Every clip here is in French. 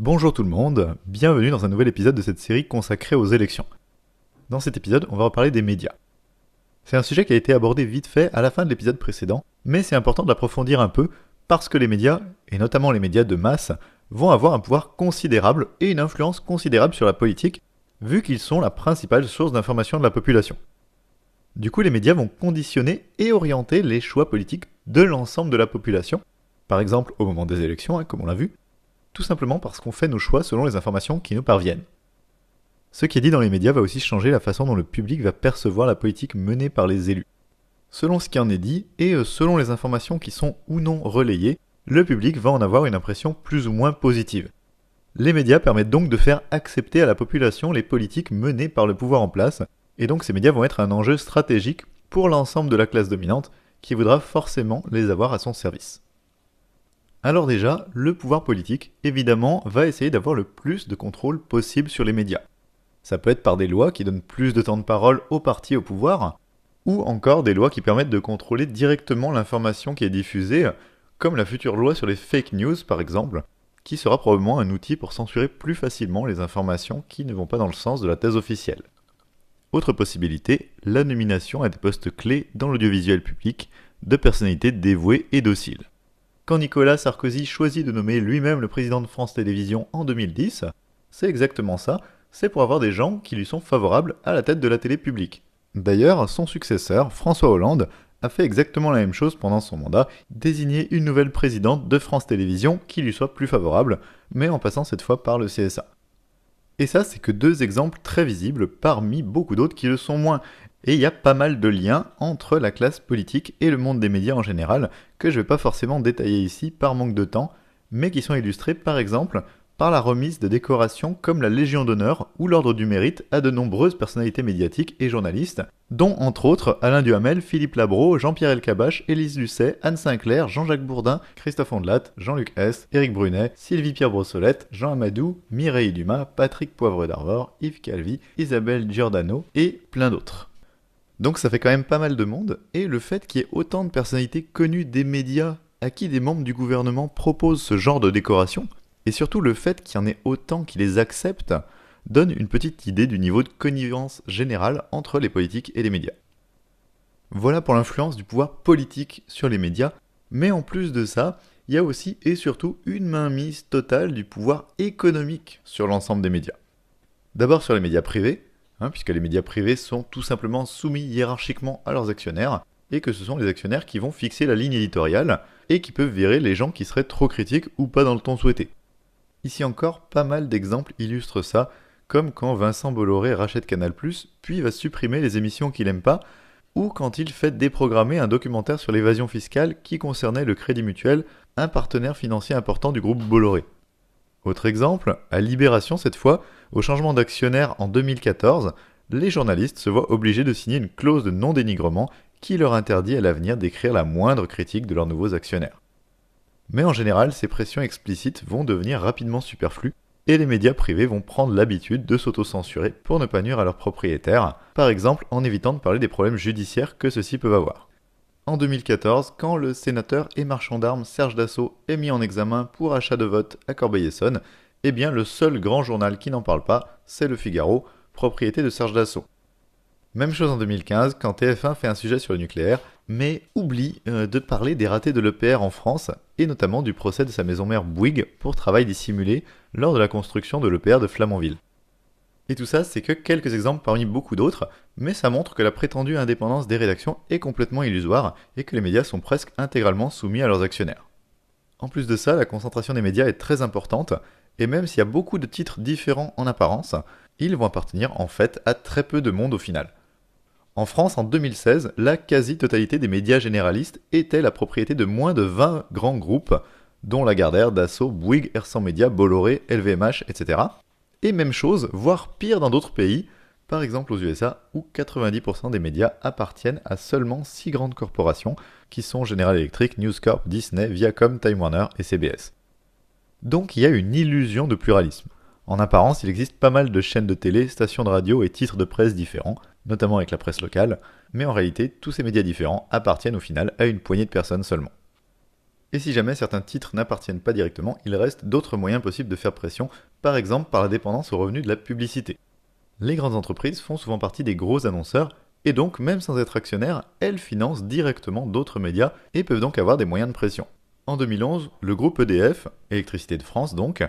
Bonjour tout le monde, bienvenue dans un nouvel épisode de cette série consacrée aux élections. Dans cet épisode, on va reparler des médias. C'est un sujet qui a été abordé vite fait à la fin de l'épisode précédent, mais c'est important de l'approfondir un peu parce que les médias, et notamment les médias de masse, vont avoir un pouvoir considérable et une influence considérable sur la politique, vu qu'ils sont la principale source d'information de la population. Du coup, les médias vont conditionner et orienter les choix politiques de l'ensemble de la population, par exemple au moment des élections, hein, comme on l'a vu, tout simplement parce qu'on fait nos choix selon les informations qui nous parviennent. Ce qui est dit dans les médias va aussi changer la façon dont le public va percevoir la politique menée par les élus. Selon ce qui en est dit, et euh, selon les informations qui sont ou non relayées, le public va en avoir une impression plus ou moins positive. Les médias permettent donc de faire accepter à la population les politiques menées par le pouvoir en place, et donc ces médias vont être un enjeu stratégique pour l'ensemble de la classe dominante qui voudra forcément les avoir à son service. Alors déjà, le pouvoir politique, évidemment, va essayer d'avoir le plus de contrôle possible sur les médias. Ça peut être par des lois qui donnent plus de temps de parole aux partis au pouvoir, ou encore des lois qui permettent de contrôler directement l'information qui est diffusée, comme la future loi sur les fake news par exemple, qui sera probablement un outil pour censurer plus facilement les informations qui ne vont pas dans le sens de la thèse officielle. Autre possibilité, la nomination à des postes clés dans l'audiovisuel public de personnalités dévouées et dociles. Quand Nicolas Sarkozy choisit de nommer lui-même le président de France Télévisions en 2010, c'est exactement ça, c'est pour avoir des gens qui lui sont favorables à la tête de la télé publique. D'ailleurs, son successeur, François Hollande, a fait exactement la même chose pendant son mandat, désigner une nouvelle présidente de France Télévisions qui lui soit plus favorable, mais en passant cette fois par le CSA. Et ça, c'est que deux exemples très visibles parmi beaucoup d'autres qui le sont moins. Et il y a pas mal de liens entre la classe politique et le monde des médias en général, que je ne vais pas forcément détailler ici par manque de temps, mais qui sont illustrés par exemple par la remise de décorations comme la Légion d'honneur ou l'Ordre du mérite à de nombreuses personnalités médiatiques et journalistes, dont entre autres Alain Duhamel, Philippe Labro, Jean-Pierre Elkabach, Élise Lucet, Anne Sinclair, Jean-Jacques Bourdin, Christophe Ondelat, Jean-Luc S, Éric Brunet, Sylvie Pierre Brossolette, Jean Amadou, Mireille Dumas, Patrick Poivre d'Arvor, Yves Calvi, Isabelle Giordano et plein d'autres. Donc ça fait quand même pas mal de monde, et le fait qu'il y ait autant de personnalités connues des médias à qui des membres du gouvernement proposent ce genre de décoration, et surtout le fait qu'il y en ait autant qui les acceptent donne une petite idée du niveau de connivence générale entre les politiques et les médias. Voilà pour l'influence du pouvoir politique sur les médias, mais en plus de ça, il y a aussi et surtout une mainmise totale du pouvoir économique sur l'ensemble des médias. D'abord sur les médias privés, hein, puisque les médias privés sont tout simplement soumis hiérarchiquement à leurs actionnaires, et que ce sont les actionnaires qui vont fixer la ligne éditoriale, et qui peuvent virer les gens qui seraient trop critiques ou pas dans le ton souhaité. Ici encore, pas mal d'exemples illustrent ça, comme quand Vincent Bolloré rachète Canal+, puis va supprimer les émissions qu'il n'aime pas, ou quand il fait déprogrammer un documentaire sur l'évasion fiscale qui concernait le Crédit Mutuel, un partenaire financier important du groupe Bolloré. Autre exemple, à Libération cette fois, au changement d'actionnaire en 2014, les journalistes se voient obligés de signer une clause de non-dénigrement qui leur interdit à l'avenir d'écrire la moindre critique de leurs nouveaux actionnaires. Mais en général, ces pressions explicites vont devenir rapidement superflues et les médias privés vont prendre l'habitude de s'auto-censurer pour ne pas nuire à leurs propriétaires, par exemple en évitant de parler des problèmes judiciaires que ceux-ci peuvent avoir. En 2014, quand le sénateur et marchand d'armes Serge Dassault est mis en examen pour achat de vote à Corbeil-Essonne, eh bien le seul grand journal qui n'en parle pas, c'est Le Figaro, propriété de Serge Dassault. Même chose en 2015 quand TF1 fait un sujet sur le nucléaire, mais oublie euh, de parler des ratés de l'EPR en France, et notamment du procès de sa maison mère Bouygues pour travail dissimulé lors de la construction de l'EPR de Flamanville. Et tout ça, c'est que quelques exemples parmi beaucoup d'autres, mais ça montre que la prétendue indépendance des rédactions est complètement illusoire et que les médias sont presque intégralement soumis à leurs actionnaires. En plus de ça, la concentration des médias est très importante, et même s'il y a beaucoup de titres différents en apparence, ils vont appartenir en fait à très peu de monde au final. En France, en 2016, la quasi-totalité des médias généralistes était la propriété de moins de 20 grands groupes, dont Lagardère, Dassault, Bouygues, Ersan Media, Bolloré, LVMH, etc. Et même chose, voire pire dans d'autres pays, par exemple aux USA, où 90% des médias appartiennent à seulement 6 grandes corporations, qui sont General Electric, News Corp, Disney, Viacom, Time Warner et CBS. Donc il y a une illusion de pluralisme. En apparence, il existe pas mal de chaînes de télé, stations de radio et titres de presse différents, notamment avec la presse locale, mais en réalité, tous ces médias différents appartiennent au final à une poignée de personnes seulement. Et si jamais certains titres n'appartiennent pas directement, il reste d'autres moyens possibles de faire pression, par exemple par la dépendance aux revenus de la publicité. Les grandes entreprises font souvent partie des gros annonceurs, et donc même sans être actionnaires, elles financent directement d'autres médias et peuvent donc avoir des moyens de pression. En 2011, le groupe EDF, Électricité de France donc,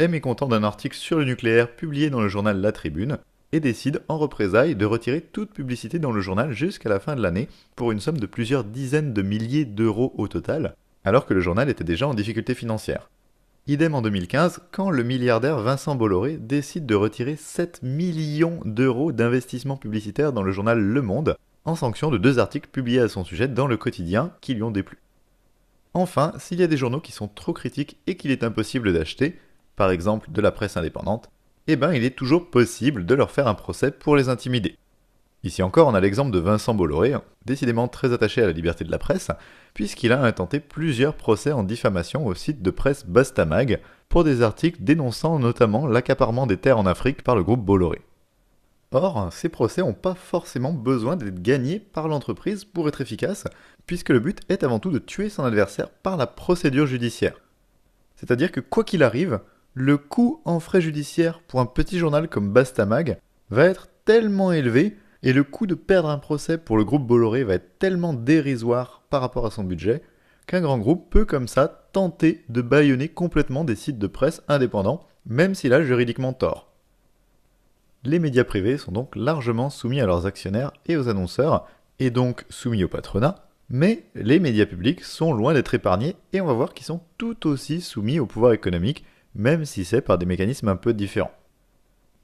est mécontent d'un article sur le nucléaire publié dans le journal La Tribune, et décide en représailles de retirer toute publicité dans le journal jusqu'à la fin de l'année pour une somme de plusieurs dizaines de milliers d'euros au total, alors que le journal était déjà en difficulté financière. Idem en 2015, quand le milliardaire Vincent Bolloré décide de retirer 7 millions d'euros d'investissement publicitaire dans le journal Le Monde, en sanction de deux articles publiés à son sujet dans le quotidien qui lui ont déplu. Enfin, s'il y a des journaux qui sont trop critiques et qu'il est impossible d'acheter, par exemple de la presse indépendante, eh ben il est toujours possible de leur faire un procès pour les intimider. Ici encore, on a l'exemple de Vincent Bolloré, décidément très attaché à la liberté de la presse, puisqu'il a intenté plusieurs procès en diffamation au site de presse Bastamag pour des articles dénonçant notamment l'accaparement des terres en Afrique par le groupe Bolloré. Or, ces procès n'ont pas forcément besoin d'être gagnés par l'entreprise pour être efficaces, puisque le but est avant tout de tuer son adversaire par la procédure judiciaire. C'est-à-dire que quoi qu'il arrive, le coût en frais judiciaires pour un petit journal comme Bastamag va être tellement élevé et le coût de perdre un procès pour le groupe Bolloré va être tellement dérisoire par rapport à son budget qu'un grand groupe peut comme ça tenter de bâillonner complètement des sites de presse indépendants, même s'il a juridiquement tort. Les médias privés sont donc largement soumis à leurs actionnaires et aux annonceurs, et donc soumis au patronat, mais les médias publics sont loin d'être épargnés et on va voir qu'ils sont tout aussi soumis au pouvoir économique, même si c'est par des mécanismes un peu différents.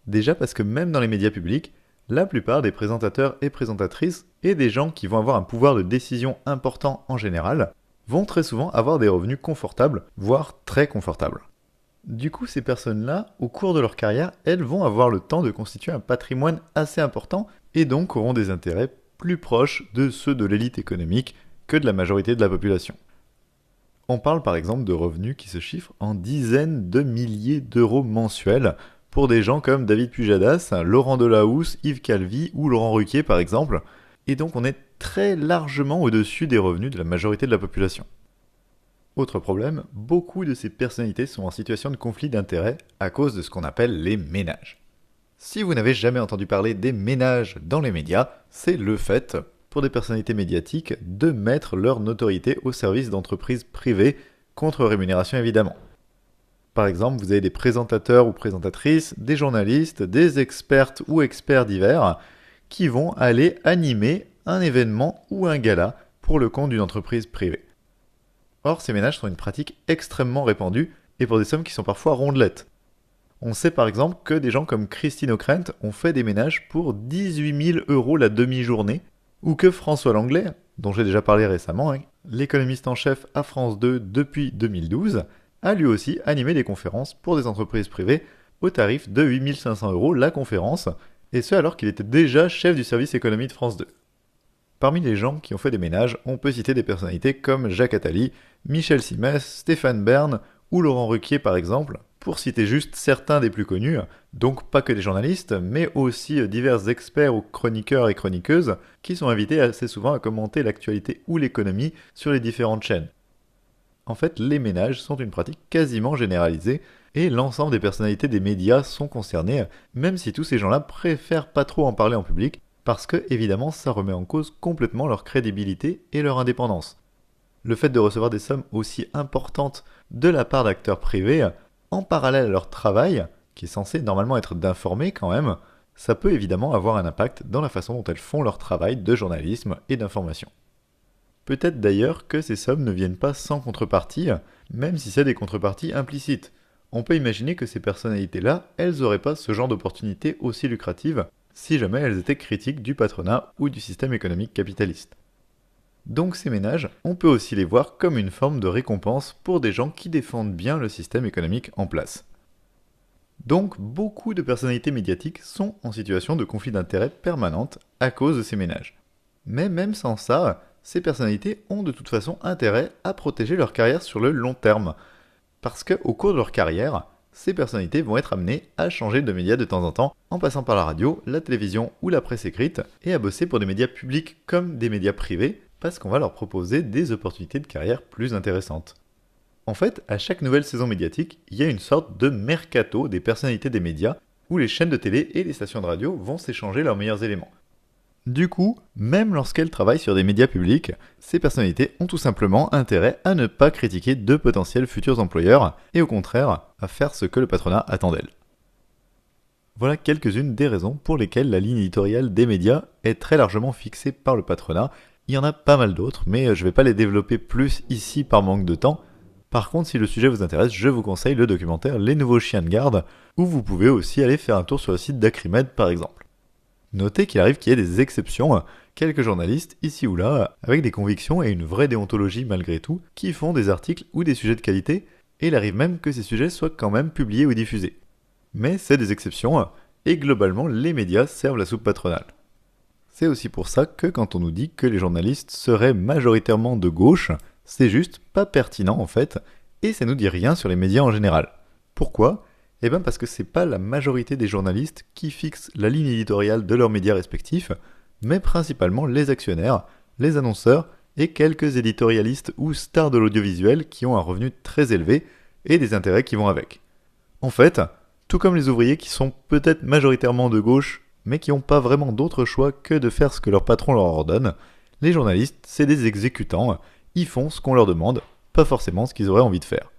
Déjà parce que même dans les médias publics, la plupart des présentateurs et présentatrices et des gens qui vont avoir un pouvoir de décision important en général vont très souvent avoir des revenus confortables, voire très confortables. Du coup, ces personnes-là, au cours de leur carrière, elles vont avoir le temps de constituer un patrimoine assez important et donc auront des intérêts plus proches de ceux de l'élite économique que de la majorité de la population. On parle par exemple de revenus qui se chiffrent en dizaines de milliers d'euros mensuels, pour des gens comme David Pujadas, Laurent Delahousse, Yves Calvi ou Laurent Ruquier par exemple, et donc on est très largement au-dessus des revenus de la majorité de la population. Autre problème, beaucoup de ces personnalités sont en situation de conflit d'intérêts à cause de ce qu'on appelle les ménages. Si vous n'avez jamais entendu parler des ménages dans les médias, c'est le fait, pour des personnalités médiatiques, de mettre leur notoriété au service d'entreprises privées, contre rémunération évidemment. Par exemple, vous avez des présentateurs ou présentatrices, des journalistes, des expertes ou experts divers qui vont aller animer un événement ou un gala pour le compte d'une entreprise privée. Or, ces ménages sont une pratique extrêmement répandue et pour des sommes qui sont parfois rondelettes. On sait par exemple que des gens comme Christine O'Krent ont fait des ménages pour 18 000 euros la demi-journée, ou que François Langlais, dont j'ai déjà parlé récemment, hein, l'économiste en chef à France 2 depuis 2012, a lui aussi animé des conférences pour des entreprises privées au tarif de 8500 euros la conférence, et ce alors qu'il était déjà chef du service économie de France 2. Parmi les gens qui ont fait des ménages, on peut citer des personnalités comme Jacques Attali, Michel Simès, Stéphane Bern ou Laurent Ruquier par exemple, pour citer juste certains des plus connus, donc pas que des journalistes, mais aussi divers experts ou chroniqueurs et chroniqueuses qui sont invités assez souvent à commenter l'actualité ou l'économie sur les différentes chaînes en fait, les ménages sont une pratique quasiment généralisée et l'ensemble des personnalités des médias sont concernées, même si tous ces gens-là préfèrent pas trop en parler en public, parce que évidemment ça remet en cause complètement leur crédibilité et leur indépendance. Le fait de recevoir des sommes aussi importantes de la part d'acteurs privés, en parallèle à leur travail, qui est censé normalement être d'informer quand même, ça peut évidemment avoir un impact dans la façon dont elles font leur travail de journalisme et d'information. Peut-être d'ailleurs que ces sommes ne viennent pas sans contrepartie, même si c'est des contreparties implicites. On peut imaginer que ces personnalités-là, elles n'auraient pas ce genre d'opportunités aussi lucratives si jamais elles étaient critiques du patronat ou du système économique capitaliste. Donc ces ménages, on peut aussi les voir comme une forme de récompense pour des gens qui défendent bien le système économique en place. Donc beaucoup de personnalités médiatiques sont en situation de conflit d'intérêts permanente à cause de ces ménages. Mais même sans ça, ces personnalités ont de toute façon intérêt à protéger leur carrière sur le long terme. Parce qu'au cours de leur carrière, ces personnalités vont être amenées à changer de médias de temps en temps, en passant par la radio, la télévision ou la presse écrite, et à bosser pour des médias publics comme des médias privés, parce qu'on va leur proposer des opportunités de carrière plus intéressantes. En fait, à chaque nouvelle saison médiatique, il y a une sorte de mercato des personnalités des médias où les chaînes de télé et les stations de radio vont s'échanger leurs meilleurs éléments. Du coup, même lorsqu'elles travaillent sur des médias publics, ces personnalités ont tout simplement intérêt à ne pas critiquer de potentiels futurs employeurs et au contraire à faire ce que le patronat attend d'elles. Voilà quelques-unes des raisons pour lesquelles la ligne éditoriale des médias est très largement fixée par le patronat. Il y en a pas mal d'autres, mais je ne vais pas les développer plus ici par manque de temps. Par contre, si le sujet vous intéresse, je vous conseille le documentaire Les nouveaux chiens de garde, où vous pouvez aussi aller faire un tour sur le site d'Acrimed par exemple. Notez qu'il arrive qu'il y ait des exceptions, quelques journalistes, ici ou là, avec des convictions et une vraie déontologie malgré tout, qui font des articles ou des sujets de qualité, et il arrive même que ces sujets soient quand même publiés ou diffusés. Mais c'est des exceptions, et globalement les médias servent la soupe patronale. C'est aussi pour ça que quand on nous dit que les journalistes seraient majoritairement de gauche, c'est juste pas pertinent en fait, et ça nous dit rien sur les médias en général. Pourquoi? Eh bien parce que c'est pas la majorité des journalistes qui fixent la ligne éditoriale de leurs médias respectifs, mais principalement les actionnaires, les annonceurs et quelques éditorialistes ou stars de l'audiovisuel qui ont un revenu très élevé et des intérêts qui vont avec. En fait, tout comme les ouvriers qui sont peut-être majoritairement de gauche, mais qui n'ont pas vraiment d'autre choix que de faire ce que leur patron leur ordonne, les journalistes, c'est des exécutants, ils font ce qu'on leur demande, pas forcément ce qu'ils auraient envie de faire.